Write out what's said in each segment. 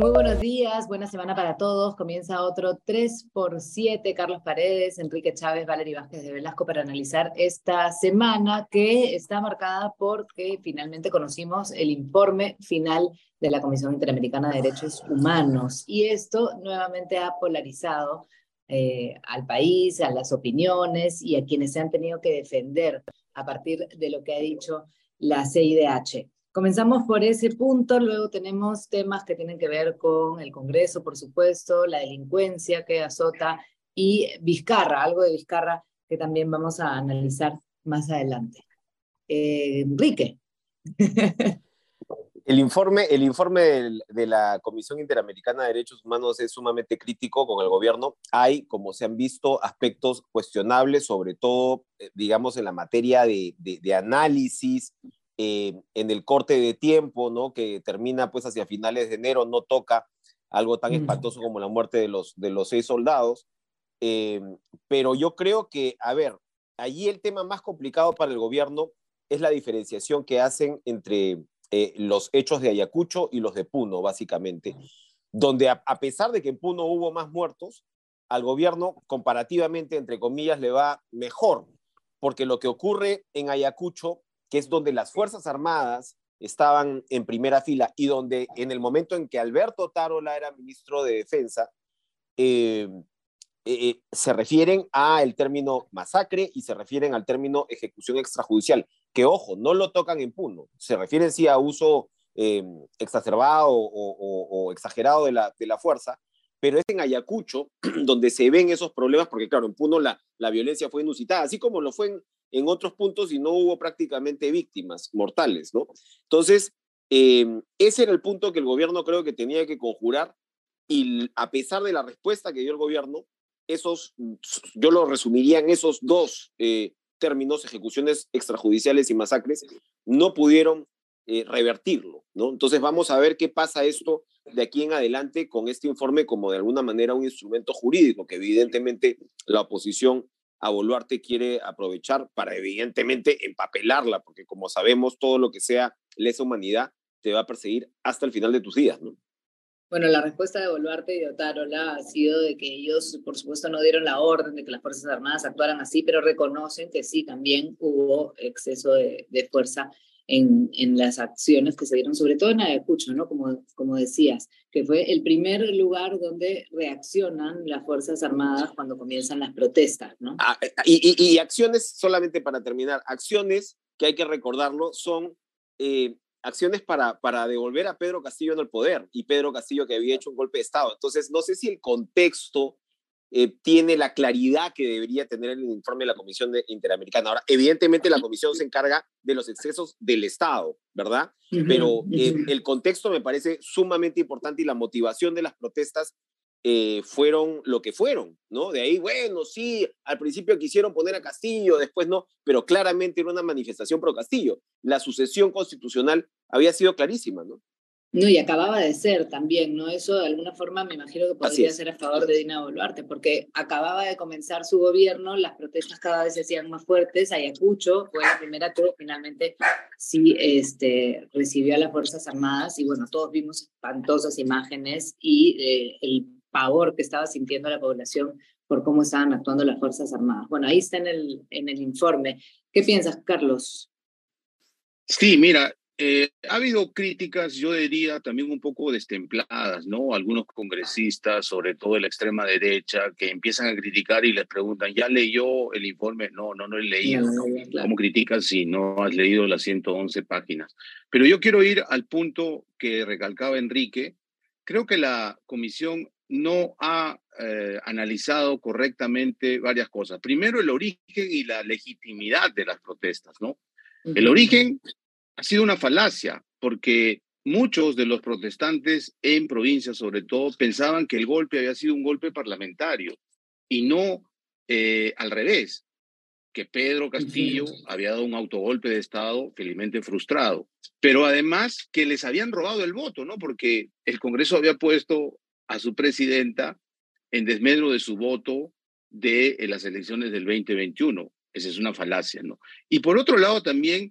Muy buenos días, buena semana para todos. Comienza otro 3x7. Carlos Paredes, Enrique Chávez, Valery Vázquez de Velasco para analizar esta semana que está marcada porque finalmente conocimos el informe final de la Comisión Interamericana de Derechos Humanos. Y esto nuevamente ha polarizado eh, al país, a las opiniones y a quienes se han tenido que defender a partir de lo que ha dicho la CIDH. Comenzamos por ese punto, luego tenemos temas que tienen que ver con el Congreso, por supuesto, la delincuencia que azota y Vizcarra, algo de Vizcarra que también vamos a analizar más adelante. Eh, Enrique. El informe, el informe de la Comisión Interamericana de Derechos Humanos es sumamente crítico con el gobierno. Hay, como se han visto, aspectos cuestionables, sobre todo, eh, digamos, en la materia de, de análisis, eh, en el corte de tiempo, ¿no? Que termina pues hacia finales de enero, no toca algo tan espantoso como la muerte de los, de los seis soldados. Eh, pero yo creo que, a ver, allí el tema más complicado para el gobierno es la diferenciación que hacen entre eh, los hechos de Ayacucho y los de Puno, básicamente, donde a, a, pesar de que en Puno hubo más muertos, al gobierno comparativamente, entre comillas, le va mejor, porque lo que ocurre en Ayacucho que es donde las Fuerzas Armadas estaban en primera fila y donde en el momento en que Alberto Tarola era ministro de Defensa, eh, eh, eh, se refieren al término masacre y se refieren al término ejecución extrajudicial, que ojo, no lo tocan en Puno, se refieren sí a uso exacerbado o, exagerado de la, de la fuerza, pero es en Ayacucho donde se ven esos problemas, porque claro, en Puno la, la violencia fue inusitada, así como lo fue en, en otros puntos y no hubo prácticamente víctimas mortales, ¿no? Entonces, eh, ese era el punto que el gobierno creo que tenía que conjurar y a pesar de la respuesta que dio el gobierno, esos, yo lo resumiría en esos dos eh, términos, ejecuciones extrajudiciales y masacres, no pudieron eh, revertirlo, ¿no? Entonces vamos a ver qué pasa esto de aquí en adelante con este informe como de alguna manera un instrumento jurídico que evidentemente la oposición a Boluarte quiere aprovechar para evidentemente empapelarla, porque como sabemos, todo lo que sea lesa humanidad te va a perseguir hasta el final de tus días, ¿no? Bueno, la respuesta de Boluarte y de Otárola ha sido de que ellos, por supuesto, no dieron la orden de que las Fuerzas Armadas actuaran así, pero reconocen que sí, también hubo exceso de, de fuerza en, en, las acciones que se dieron, sobre todo en Ayacucho, ¿no? Como, como decías, que fue el primer lugar donde reaccionan las Fuerzas Armadas cuando comienzan las protestas, ¿no? Ah, eh, y, y, y, acciones, solamente para terminar, acciones que hay que recordarlo son eh, acciones para, para devolver a Pedro Castillo en el poder y Pedro Castillo que había hecho un golpe de Estado. Entonces, no sé si el contexto eh, tiene la claridad que debería tener el informe de la Comisión de Interamericana. Ahora, evidentemente la Comisión se encarga de los excesos del Estado, ¿verdad? Pero eh, el contexto me parece sumamente importante y la motivación de las protestas eh, fueron lo que fueron, ¿no? De ahí, bueno, sí, al principio quisieron poner a Castillo, después no, pero claramente era una manifestación pro Castillo. La sucesión constitucional había sido clarísima, ¿no? No, y acababa de ser también, ¿no? Eso de alguna forma me imagino que podría ser a favor de Dina Boluarte, porque acababa de comenzar su gobierno, las protestas cada vez se hacían más fuertes, Ayacucho fue la primera que finalmente sí este, recibió a las Fuerzas Armadas y bueno, todos vimos espantosas imágenes y eh, el pavor que estaba sintiendo la población por cómo estaban actuando las Fuerzas Armadas. Bueno, ahí está en el, en el informe. ¿Qué piensas, Carlos? Sí, mira, eh, ha habido críticas, yo diría, también un poco destempladas, ¿no? Algunos congresistas, sobre todo de la extrema derecha, que empiezan a criticar y les preguntan, ¿ya leyó el informe? No, no, no he leído. No, claro. ¿Cómo criticas si no has leído las 111 páginas? Pero yo quiero ir al punto que recalcaba Enrique. Creo que la comisión no ha eh, analizado correctamente varias cosas. Primero, el origen y la legitimidad de las protestas, ¿no? El origen ha sido una falacia, porque muchos de los protestantes en provincias, sobre todo, pensaban que el golpe había sido un golpe parlamentario y no eh, al revés, que Pedro Castillo había dado un autogolpe de Estado felizmente frustrado, pero además que les habían robado el voto, ¿no? Porque el Congreso había puesto a su presidenta en desmedro de su voto de las elecciones del 2021. Esa es una falacia, ¿no? Y por otro lado también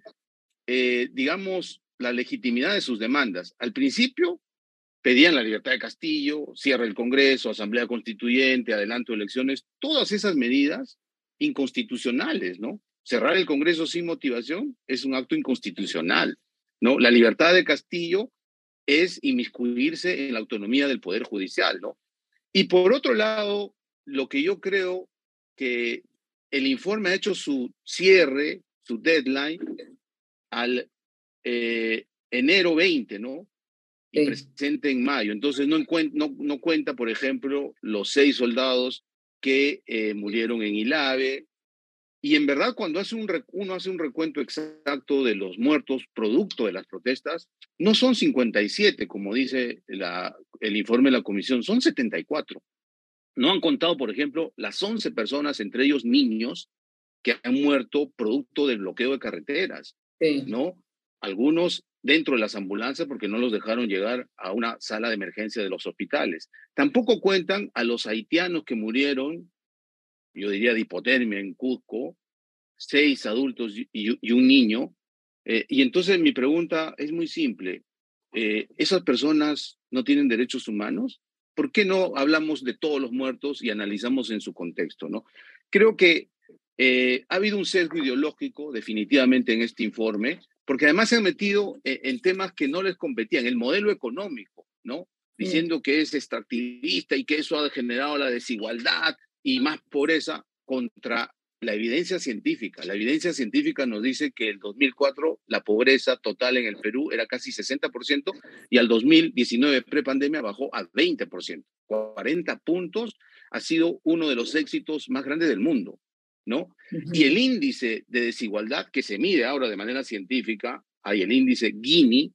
eh, digamos, la legitimidad de sus demandas. Al principio, pedían la libertad de Castillo, cierre el Congreso, Asamblea Constituyente, adelanto de elecciones, todas esas medidas inconstitucionales, ¿no? Cerrar el Congreso sin motivación es un acto inconstitucional, ¿no? La libertad de Castillo es inmiscuirse en la autonomía del Poder Judicial, ¿no? Y por otro lado, lo que yo creo que el informe ha hecho su cierre, su deadline, al eh, enero 20, ¿no? Y presente en mayo. Entonces no, no, no, cuenta, por ejemplo, los seis soldados que eh, murieron en Ilave. Y en verdad, cuando hace un, uno hace un recuento exacto de los muertos producto de las protestas, no son 57, como dice la, el informe de la comisión, son 74. No han contado, por ejemplo, las 11 personas, entre ellos niños, que han muerto producto del bloqueo de carreteras, ¿no? Algunos dentro de las ambulancias porque no los dejaron llegar a una sala de emergencia de los hospitales. Tampoco cuentan a los haitianos que murieron, yo diría de hipotermia en Cusco, seis adultos y, un niño. Eh, y entonces mi pregunta es muy simple. Eh, ¿Esas personas no tienen derechos humanos? ¿por qué no hablamos de todos los muertos y analizamos en su contexto? ¿no? Creo que eh, ha habido un sesgo ideológico definitivamente en este informe, porque además se han metido eh, en, temas que no les competían, el modelo económico, ¿no? Diciendo que es extractivista y que eso ha generado la desigualdad y más pobreza contra la evidencia científica. La evidencia científica nos dice que el 2004 la pobreza total en el Perú era casi 60% y al 2019 prepandemia bajó a 20%. 40 puntos ha sido uno de los éxitos más grandes del mundo, ¿no? Y el índice de desigualdad que se mide ahora de manera científica, hay el índice Gini,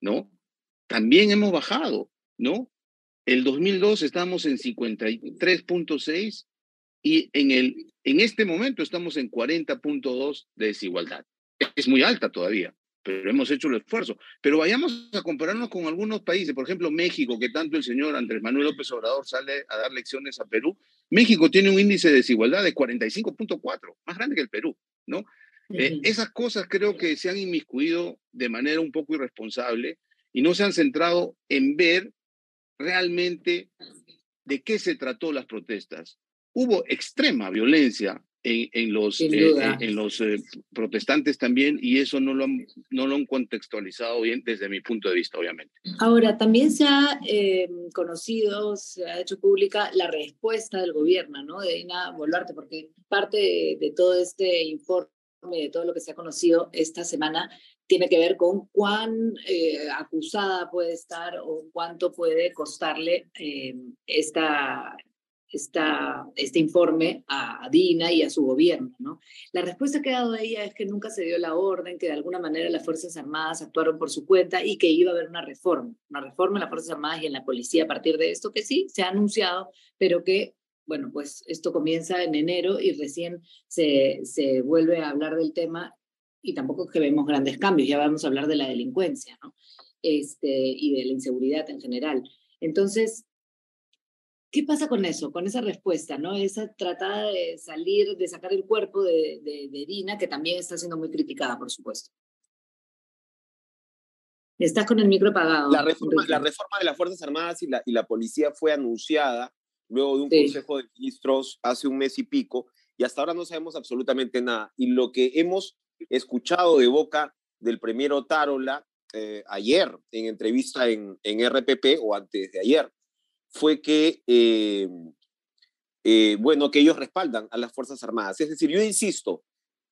¿no? También hemos bajado, ¿no? El 2002 estamos en 53.6 y en, el, en este momento estamos en 40.2 de desigualdad. Es muy alta todavía, pero hemos hecho el esfuerzo. Pero vayamos a compararnos con algunos países, por ejemplo México, que tanto el señor Andrés Manuel López Obrador sale a dar lecciones a Perú. México tiene un índice de desigualdad de 45.4, más grande que el Perú, ¿no? Eh, esas cosas creo que se han inmiscuido de manera un poco irresponsable y no se han centrado en ver realmente de qué se trató las protestas hubo extrema violencia en, los, eh, en los eh, protestantes también y eso no lo, han, no lo han contextualizado bien desde mi punto de vista, obviamente. Ahora, también se ha eh, conocido, se ha hecho pública la respuesta del gobierno, ¿no? De Dina Boluarte, porque parte de, de todo este informe, de todo lo que se ha conocido esta semana, tiene que ver con cuán acusada puede estar o cuánto puede costarle esta, este informe a, Dina y a su gobierno. ¿no? La respuesta que ha dado ella es que nunca se dio la orden, que de alguna manera las Fuerzas Armadas actuaron por su cuenta y que iba a haber una reforma, una reforma en las Fuerzas Armadas y en la policía a partir de esto, que sí, se ha anunciado, pero que, bueno, pues esto comienza en enero y recién se, se vuelve a hablar del tema y tampoco que vemos grandes cambios, ya vamos a hablar de la delincuencia. Este, y de la inseguridad en general. Entonces, ¿Qué pasa con eso, con esa respuesta, no? Esa tratada de salir, de sacar el cuerpo de, de, Dina, que también está siendo muy criticada, por supuesto. Estás con el micro apagado. La reforma, la reforma de las Fuerzas Armadas y la, y la policía fue anunciada luego de un Consejo de Ministros hace un mes y pico, y hasta ahora no sabemos absolutamente nada. Y lo que hemos escuchado de boca del premier Otárola eh, ayer en entrevista en, en RPP o antes de ayer, fue que, eh, eh, bueno, que ellos respaldan a las Fuerzas Armadas. Es decir, yo insisto,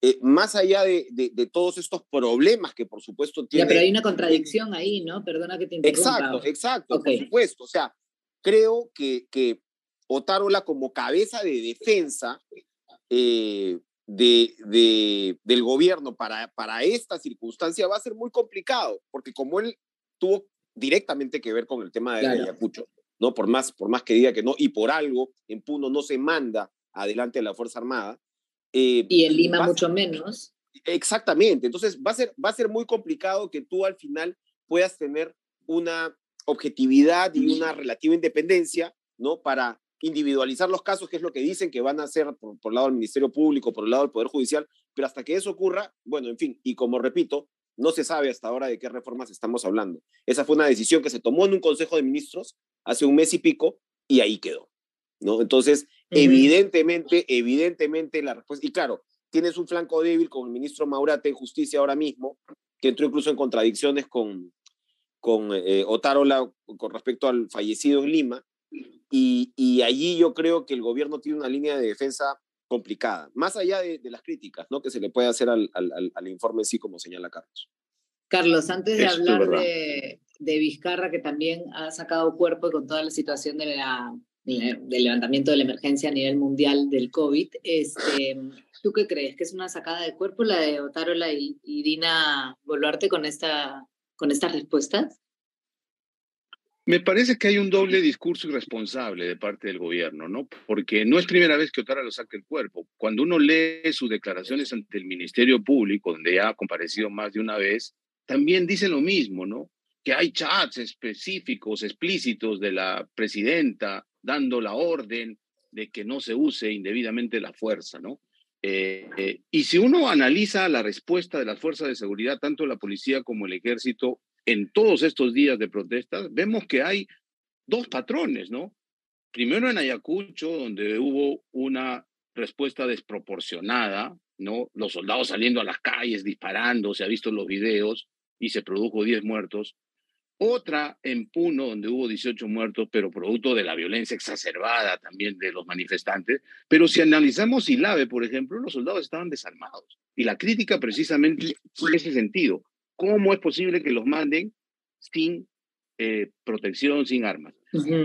eh, más allá de, de, todos estos problemas que por supuesto tiene... Ya, pero hay una contradicción ahí, ¿no? Perdona que te interrumpa. Exacto, exacto, por supuesto. O sea, creo que, que Otárola como cabeza de defensa de, de, del gobierno para, para esta circunstancia va a ser muy complicado, porque como él tuvo directamente que ver con el tema de Ayacucho, ¿no? Por más, por más que diga que no, y por algo en Puno no se manda adelante a la Fuerza Armada. Eh, y en Lima mucho menos. Exactamente, entonces va a, ser, va a ser muy complicado que tú al final puedas tener una objetividad y una relativa independencia, ¿no? Para individualizar los casos, que es lo que dicen que van a hacer por, por el lado del Ministerio Público, por el lado del Poder Judicial, pero hasta que eso ocurra, bueno, en fin, y como repito, No se sabe hasta ahora de qué reformas estamos hablando. Esa fue una decisión que se tomó en un Consejo de Ministros hace un mes y pico y ahí quedó. ¿no? Entonces, evidentemente, evidentemente la respuesta, y claro, tienes un flanco débil con el ministro Maurate en justicia ahora mismo, que entró incluso en contradicciones con, con eh, Otárola con respecto al fallecido en Lima, y, y, allí yo creo que el gobierno tiene una línea de defensa complicada, más allá de, las críticas ¿no? que se le puede hacer al, al, al informe en sí, como señala Carlos. Carlos, antes de hablar de, de, Vizcarra, que también ha sacado cuerpo con toda la situación de la, del levantamiento de la emergencia a nivel mundial del COVID, este, ¿tú qué crees? ¿Que es una sacada de cuerpo la de Otárola y, y Dina Boluarte con, esta, con estas respuestas? Me parece que hay un doble discurso irresponsable de parte del gobierno, ¿no? Porque no es primera vez que Otara lo saque el cuerpo. Cuando uno lee sus declaraciones ante el Ministerio Público, donde ya ha comparecido más de una vez, también dice lo mismo, ¿no? Que hay chats específicos, explícitos de la presidenta dando la orden de que no se use indebidamente la fuerza, ¿no? Eh, eh, y si uno analiza la respuesta de las fuerzas de seguridad, tanto la policía como el ejército, en todos estos días de protestas, vemos que hay dos patrones, ¿no? Primero en Ayacucho, donde hubo una respuesta desproporcionada, ¿no? Los soldados saliendo a las calles, disparando, se ha visto en los videos, y se produjo 10 muertos. Otra en Puno, donde hubo 18 muertos, pero producto de la violencia exacerbada también de los manifestantes. Pero si analizamos Ilave, por ejemplo, los soldados estaban desarmados. Y la crítica precisamente en ese sentido. ¿Cómo es posible que los manden sin eh, protección, sin armas?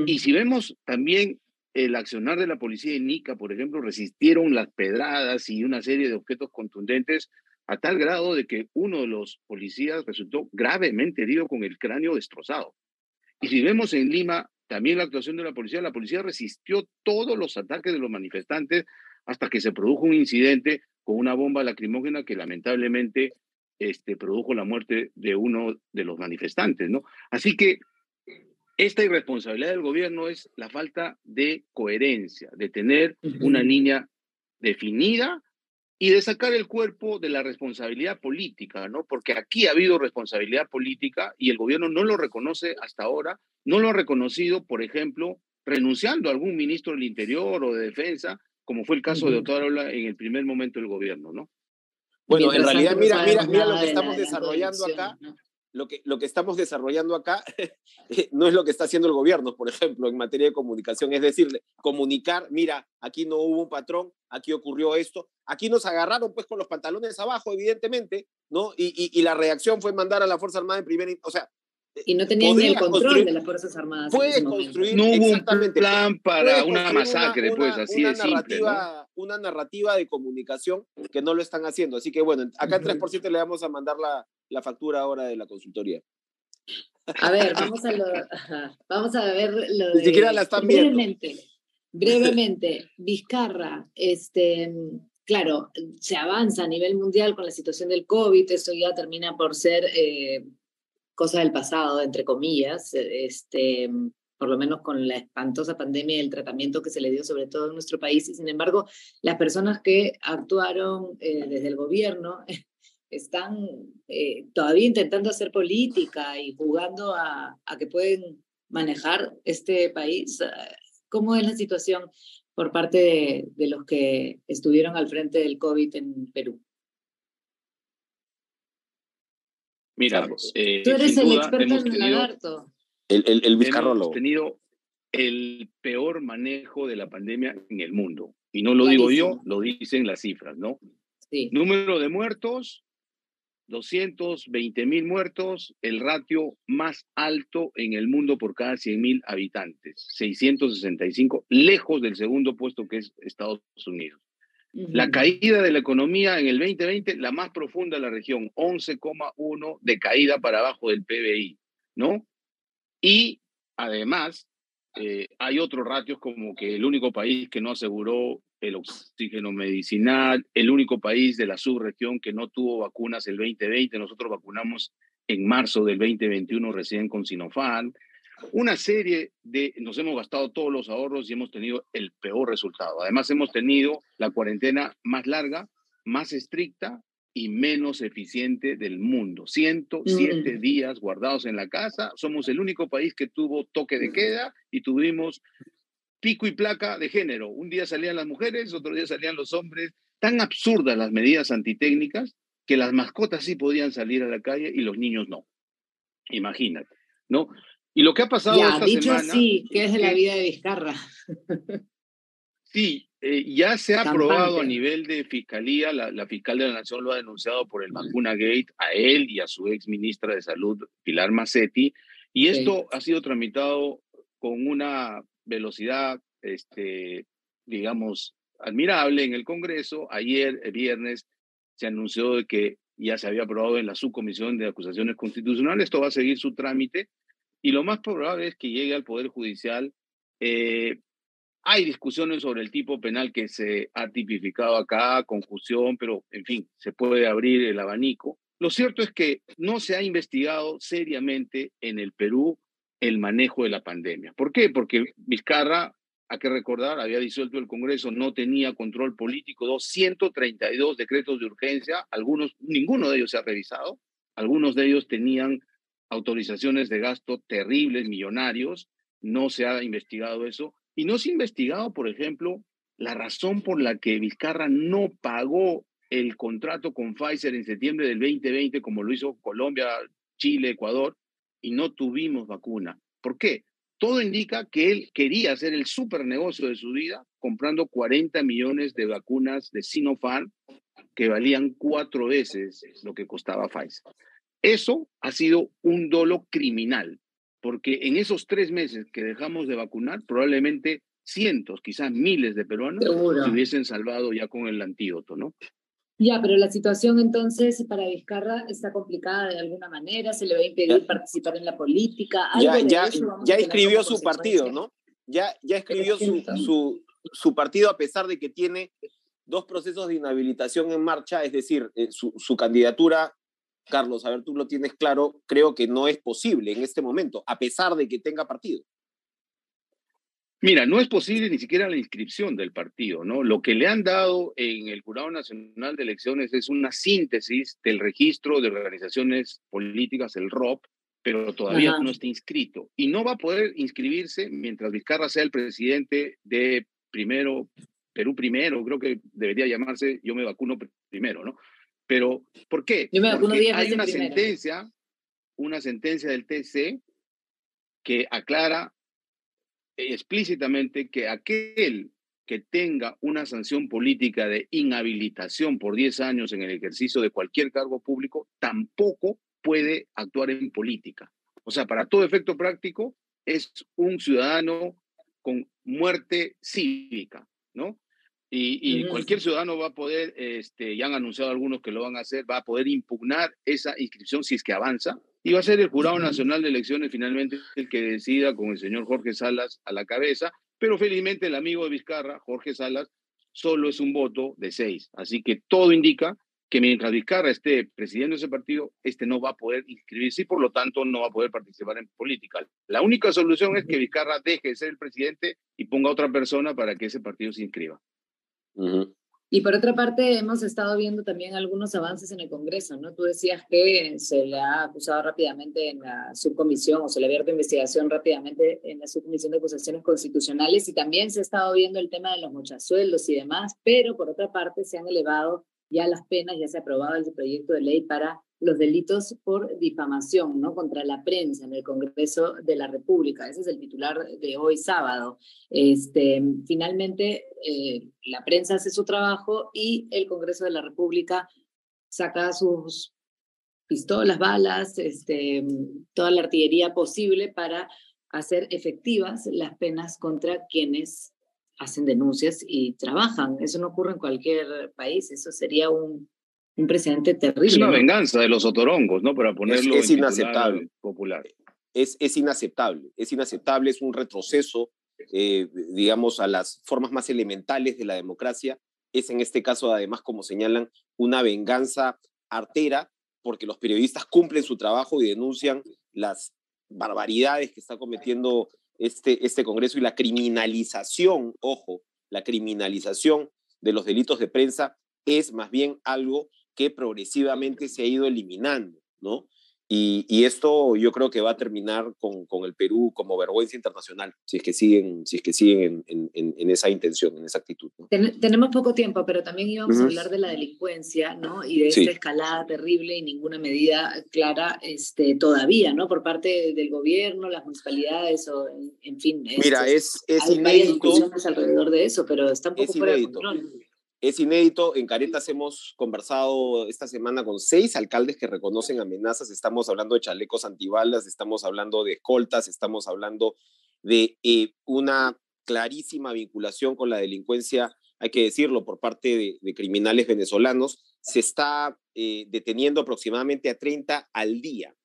Y si vemos también el accionar de la policía de Nica, por ejemplo, resistieron las pedradas y una serie de objetos contundentes a tal grado de que uno de los policías resultó gravemente herido con el cráneo destrozado. Y si vemos en Lima también la actuación de la policía, la policía resistió todos los ataques de los manifestantes hasta que se produjo un incidente con una bomba lacrimógena que lamentablemente este, produjo la muerte de uno de los manifestantes, ¿no? Así que esta irresponsabilidad del gobierno es la falta de coherencia, de tener una línea definida y de sacar el cuerpo de la responsabilidad política, ¿no? Porque aquí ha habido responsabilidad política y el gobierno no lo reconoce hasta ahora, no lo ha reconocido, por ejemplo, renunciando a algún ministro del Interior o de Defensa, como fue el caso de Otárola en el primer momento del gobierno, ¿no? Bueno, en realidad, mira, mira, mira lo que estamos desarrollando acá. Lo que, lo que estamos desarrollando acá eh, no es lo que está haciendo el gobierno, por ejemplo, en materia de comunicación. Es decir, comunicar, mira, aquí no hubo un patrón, aquí ocurrió esto. Aquí nos agarraron pues con los pantalones abajo, evidentemente, ¿no? Y, y, y la reacción fue mandar a la Fuerza Armada en primera... O sea, y no tenían ni el control de las Fuerzas Armadas. Puede construir. No hubo un plan para una masacre, pues así una de simple. Narrativa, Una narrativa de comunicación que no lo están haciendo. Así que bueno, acá en 3% le vamos a mandar la, la factura ahora de la consultoría. A ver, vamos a, lo, vamos a ver lo de. Ni siquiera la están brevemente. Brevemente, Vizcarra, este, claro, se avanza a nivel mundial con la situación del COVID, eso ya termina por ser. Eh, cosa del pasado, entre comillas, e, este, por lo menos con la espantosa pandemia y el tratamiento que se le dio sobre todo en nuestro país. Y sin embargo, las personas que actuaron eh, desde el gobierno están eh, todavía intentando hacer política y jugando a, que pueden manejar este país. ¿Cómo es la situación por parte de, de los que estuvieron al frente del COVID en Perú? Mira, eh, tú eres el experto en el lagarto. El, el, el Hemos tenido el peor manejo de la pandemia en el mundo. Y no lo digo yo, lo dicen las cifras, ¿no? Sí. Número de muertos, 220 mil muertos, el ratio más alto en el mundo por cada 100 mil habitantes, 665, lejos del segundo puesto que es Estados Unidos. La caída de la economía en el 2020, la más profunda de la región, 11,1 de caída para abajo del PBI, ¿no? Y además, eh, hay otros ratios como que el único país que no aseguró el oxígeno medicinal, el único país de la subregión que no tuvo vacunas el 2020, nosotros vacunamos en marzo del 2021 recién con Sinopharm, una serie de, nos hemos gastado todos los ahorros y hemos tenido el peor resultado. Además, hemos tenido la cuarentena más larga, más estricta y menos eficiente del mundo. 107 días guardados en la casa. Somos el único país que tuvo toque de queda y tuvimos pico y placa de género. Un día salían las mujeres, otro día salían los hombres. Tan absurdas las medidas antitécnicas que las mascotas sí podían salir a la calle y los niños no. Imagínate, ¿no? Y lo que ha pasado ya, dicho así, ¿qué es de la vida de Vizcarra? sí, eh, ya se ha aprobado a nivel de fiscalía, la, fiscal de la Nación lo ha denunciado por el vacuna gate a él y a su ex ministra de Salud, Pilar Macetti, y esto ha sido tramitado con una velocidad, este, digamos, admirable en el Congreso. Ayer, el viernes, se anunció de que ya se había aprobado en la subcomisión de acusaciones constitucionales. Esto va a seguir su trámite y lo más probable es que llegue al Poder Judicial eh, hay discusiones sobre el tipo penal que se ha tipificado acá, confusión, pero en fin, se puede abrir el abanico. Lo cierto es que no se ha investigado seriamente en el Perú el manejo de la pandemia. ¿Por qué? Porque Vizcarra, hay que recordar, había disuelto el Congreso, no tenía control político, 232 decretos de urgencia, algunos, ninguno de ellos se ha revisado, algunos de ellos tenían autorizaciones de gasto terribles, millonarios, no se ha investigado eso. Y no se ha investigado, por ejemplo, la razón por la que Vizcarra no pagó el contrato con Pfizer en septiembre del 2020, como lo hizo Colombia, Chile, Ecuador, y no tuvimos vacuna. ¿Por qué? Todo indica que él quería hacer el super negocio de su vida comprando 40 millones de vacunas de Sinopharm que valían cuatro veces lo que costaba Pfizer. Eso ha sido un dolo criminal porque en esos tres meses que dejamos de vacunar, probablemente cientos, quizás miles de peruanos se hubiesen salvado ya con el antídoto, ¿no? Ya, pero la situación entonces para Vizcarra está complicada de alguna manera, se le va a impedir participar en la política. Ya, ya, ya escribió su partido, ¿no? Ya, ya escribió su, su, su, partido a pesar de que tiene dos procesos de inhabilitación en marcha, es decir, eh, su, su candidatura Carlos, a ver, tú lo tienes claro, creo que no es posible en este momento, a pesar de que tenga partido. Mira, no es posible ni siquiera la inscripción del partido, ¿no? Lo que le han dado en el Jurado Nacional de Elecciones es una síntesis del registro de organizaciones políticas, el ROP, pero todavía no está inscrito. Y no va a poder inscribirse mientras Vizcarra sea el presidente de primero, Perú primero, creo que debería llamarse Yo me vacuno primero, ¿no? Pero, ¿por qué? Porque hay una sentencia, una sentencia del TC que aclara explícitamente que aquel que tenga una sanción política de inhabilitación por 10 años en el ejercicio de cualquier cargo público tampoco puede actuar en política. O sea, para todo efecto práctico, es un ciudadano con muerte cívica, ¿no? Y, cualquier ciudadano va a poder, este, ya han anunciado algunos que lo van a hacer, va a poder impugnar esa inscripción si es que avanza. Y va a ser el Jurado Nacional de Elecciones finalmente el que decida con el señor Jorge Salas a la cabeza. Pero felizmente el amigo de Vizcarra, Jorge Salas, solo es un voto de seis. Así que todo indica que mientras Vizcarra esté presidiendo ese partido, este no va a poder inscribirse y por lo tanto no va a poder participar en política. La única solución es que Vizcarra deje de ser el presidente y ponga a otra persona para que ese partido se inscriba. Y por otra parte, hemos estado viendo también algunos avances en el Congreso, ¿no? Tú decías que se le ha acusado rápidamente en la subcomisión o se le ha abierto investigación rápidamente en la subcomisión de acusaciones constitucionales y también se ha estado viendo el tema de los mochasueldos y demás, pero por otra parte se han elevado ya las penas, ya se ha aprobado el proyecto de ley para los delitos por difamación ¿no? contra la prensa en el Congreso de la República. Ese es el titular de hoy sábado. Este, finalmente, eh, la prensa hace su trabajo y el Congreso de la República saca sus pistolas, balas, este, toda la artillería posible para hacer efectivas las penas contra quienes hacen denuncias y trabajan. Eso no ocurre en cualquier país, eso sería un, un precedente terrible. Es una venganza de los otorongos, ¿no? Para ponerlo es, inaceptable. popular. Es, es inaceptable, es inaceptable, es un retroceso, eh, digamos, a las formas más elementales de la democracia. Es en este caso, además, como señalan, una venganza artera, porque los periodistas cumplen su trabajo y denuncian las barbaridades que está cometiendo este, este Congreso y la criminalización, ojo, la criminalización de los delitos de prensa es más bien algo que progresivamente se ha ido eliminando, ¿no? Y, esto yo creo que va a terminar con, con, el Perú como vergüenza internacional, si es que siguen, si es que siguen en, en, esa intención, en esa actitud. tenemos poco tiempo, pero también íbamos a hablar de la delincuencia, ¿no? Y de esta escalada terrible y ninguna medida clara este, todavía, ¿no? Por parte del gobierno, las municipalidades, o en, fin. Mira, es, es inédito. alrededor de eso, pero está un poco fuera de control. Es inédito. En Caretas hemos conversado esta semana con seis alcaldes que reconocen amenazas. Estamos hablando de chalecos antibalas, estamos hablando de escoltas, estamos hablando de eh, una clarísima vinculación con la delincuencia, hay que decirlo, por parte de, criminales venezolanos. Se está eh, deteniendo aproximadamente a 30 al día.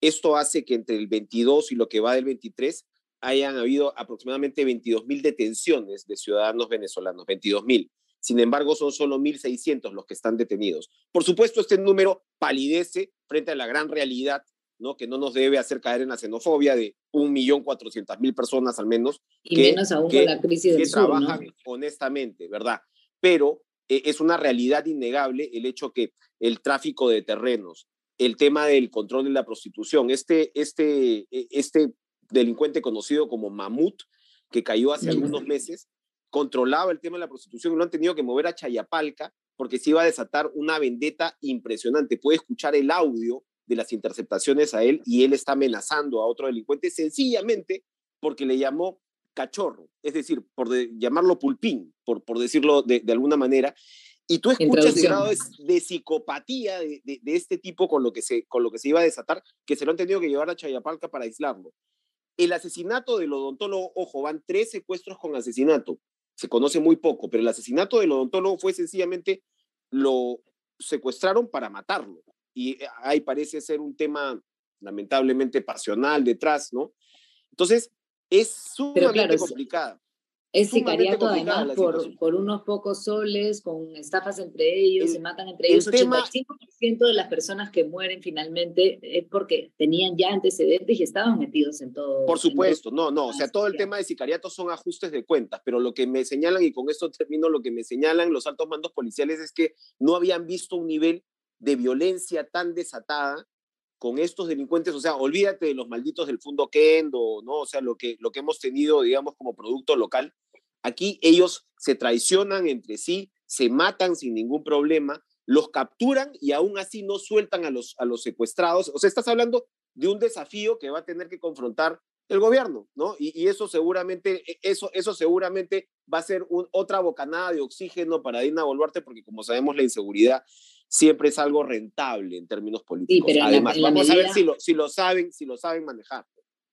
Esto hace que entre el 22 y lo que va del 23 hayan habido aproximadamente 22 mil detenciones de ciudadanos venezolanos, 22 mil. Sin embargo, son solo 1.600 los que están detenidos. Por supuesto, este número palidece frente a la gran realidad, ¿no? que no nos debe hacer caer en la xenofobia de 1.400.000 personas al menos. Y que, menos aún con la crisis del que trabajan honestamente, ¿verdad? Pero eh, es una realidad innegable el hecho que el tráfico de terrenos, el tema del control de la prostitución, este, este, e, este delincuente conocido como Mamut, que cayó hace algunos meses, controlaba el tema de la prostitución y lo han tenido que mover a Chayapalca porque se iba a desatar una vendetta impresionante. Puede escuchar el audio de las interceptaciones a él y él está amenazando a otro delincuente sencillamente porque le llamó cachorro, es decir, por llamarlo pulpín, por, por decirlo de, alguna manera. Y tú escuchas el grado de, psicopatía de, de, este tipo con lo, que se, con lo que se iba a desatar, que se lo han tenido que llevar a Chayapalca para aislarlo. El asesinato del odontólogo, ojo, van tres secuestros con asesinato se conoce muy poco, pero el asesinato del odontólogo fue sencillamente lo secuestraron para matarlo. Y eh, ahí parece ser un tema lamentablemente pasional detrás, ¿no? Entonces, es sumamente complicada. Es sicariato además por, por, unos pocos soles, con estafas entre ellos, se matan entre ellos. El 85% de las personas que mueren finalmente es porque tenían ya antecedentes y estaban metidos en todo. Por supuesto, no, no, o sea, todo el tema de sicariato son ajustes de cuentas, pero lo que me señalan, y con esto termino, lo que me señalan los altos mandos policiales es que no habían visto un nivel de violencia tan desatada con estos delincuentes, o sea, olvídate de los malditos del Fundo Kendo, ¿no? O sea, lo que, lo que hemos tenido, digamos, como producto local. Aquí ellos se traicionan entre sí, se matan sin ningún problema, los capturan y aún así no sueltan a los, a los secuestrados. O sea, estás hablando de un desafío que va a tener que confrontar el gobierno, ¿no? Y, eso seguramente, e, eso, eso seguramente va a ser otra bocanada de oxígeno para Dina Boluarte, porque como sabemos la inseguridad siempre es algo rentable en términos políticos. Además, vamos a ver si lo, si lo saben, si lo saben manejar.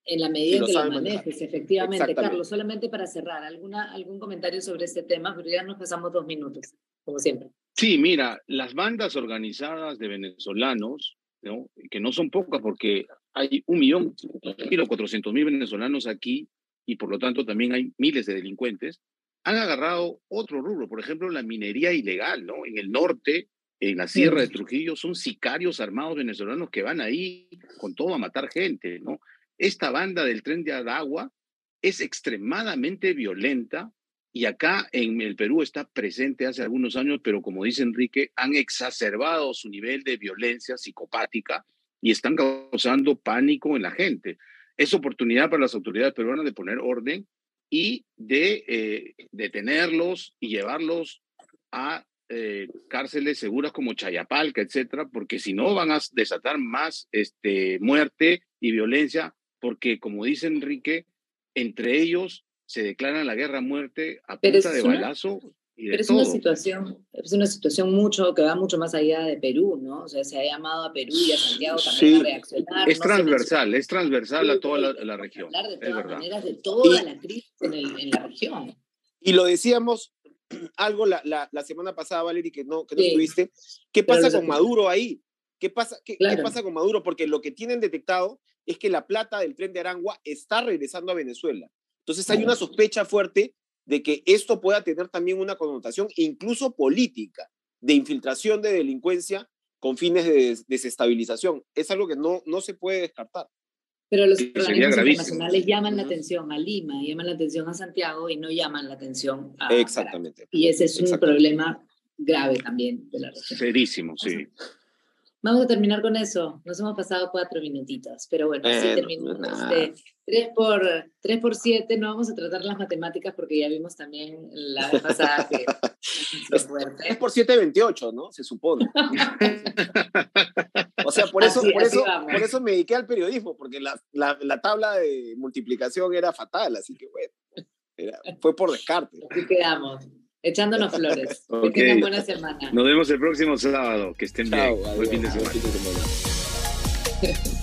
En la medida en que lo manejes, efectivamente. Carlos, solamente para cerrar, ¿alguna, ¿algún comentario sobre este tema? Pero ya nos pasamos dos minutos, como siempre. Sí, mira, las bandas organizadas de venezolanos, ¿no? que no son pocas porque hay un millón, cuatrocientos mil venezolanos aquí y por lo tanto también hay miles de delincuentes, han agarrado otro rubro, por ejemplo, la minería ilegal, ¿no? En el norte en la Sierra de Trujillo son sicarios armados venezolanos que van ahí con todo a matar gente, ¿no? Esta banda del tren de Aragua es extremadamente violenta y acá en el Perú está presente hace algunos años, pero como dice Enrique, han exacerbado su nivel de violencia psicopática y están causando pánico en la gente. Es oportunidad para las autoridades peruanas de poner orden y de eh, detenerlos y llevarlos a eh, cárceles seguras como Chayapalca, etcétera, porque si no van a desatar más este, muerte y violencia, porque como dice Enrique, entre ellos se declaran la guerra a muerte a punta de balazo. Y de pero es una situación, es una situación mucho que va mucho más allá de Perú, ¿no? O sea, se ha llamado a Perú y a Santiago también a reaccionar. Es transversal, es transversal a toda la, región. de todas maneras de toda la crisis en, en la región. Y lo decíamos algo la, la, semana pasada, Valerie, que no, que no estuviste. ¿Qué pasa con Maduro ahí? ¿Qué pasa, qué, pasa con Maduro? Porque lo que tienen detectado es que la plata del tren de Arangua está regresando a Venezuela. Entonces hay una sospecha fuerte de que esto pueda tener también una connotación incluso política, de infiltración de delincuencia con fines de desestabilización. Es algo que no, no se puede descartar. Pero los organismos internacionales llaman la atención a Lima, llaman la atención a Santiago y no llaman la atención a Exactamente. Y ese es un problema grave también de la región. Serísimo, sí. Vamos a terminar con eso. Nos hemos pasado cuatro minutitos, pero bueno, así terminamos. Este, 3 por, 3 por 7, no vamos a tratar las matemáticas porque ya vimos también la vez pasada que es 3 por 7, 28, ¿no? Se supone. o sea, por eso, por, eso, por eso me dediqué al periodismo, porque la, la, la, tabla de multiplicación era fatal, así que bueno, fue por descarte. Así quedamos. Echándonos flores. Que tengan buena semana. Nos vemos el próximo sábado. Que estén bien. Buen fin de semana.